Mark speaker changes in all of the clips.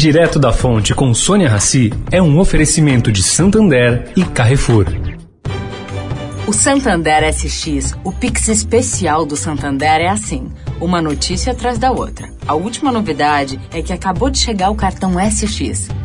Speaker 1: Direto da Fonte com Sônia Rassi é um oferecimento de Santander e Carrefour.
Speaker 2: O Santander SX, o Pix especial do Santander é assim, uma notícia atrás da outra. A última novidade é que acabou de chegar o cartão SX.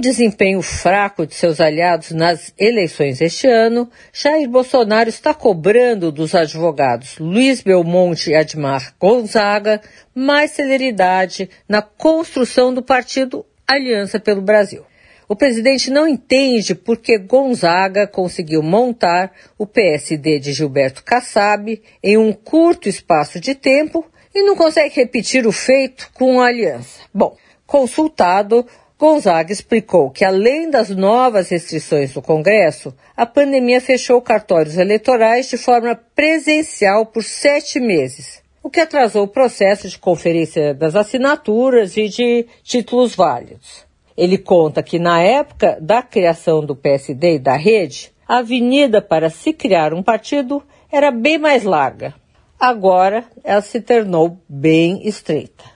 Speaker 3: Desempenho fraco de seus aliados nas eleições este ano, Jair Bolsonaro está cobrando dos advogados Luiz Belmonte e Admar Gonzaga mais celeridade na construção do partido Aliança pelo Brasil. O presidente não entende por que Gonzaga conseguiu montar o PSD de Gilberto Kassab em um curto espaço de tempo e não consegue repetir o feito com a aliança. Bom, consultado, Gonzaga explicou que, além das novas restrições do Congresso, a pandemia fechou cartórios eleitorais de forma presencial por sete meses, o que atrasou o processo de conferência das assinaturas e de títulos válidos. Ele conta que, na época da criação do PSD e da rede, a avenida para se criar um partido era bem mais larga. Agora ela se tornou bem estreita.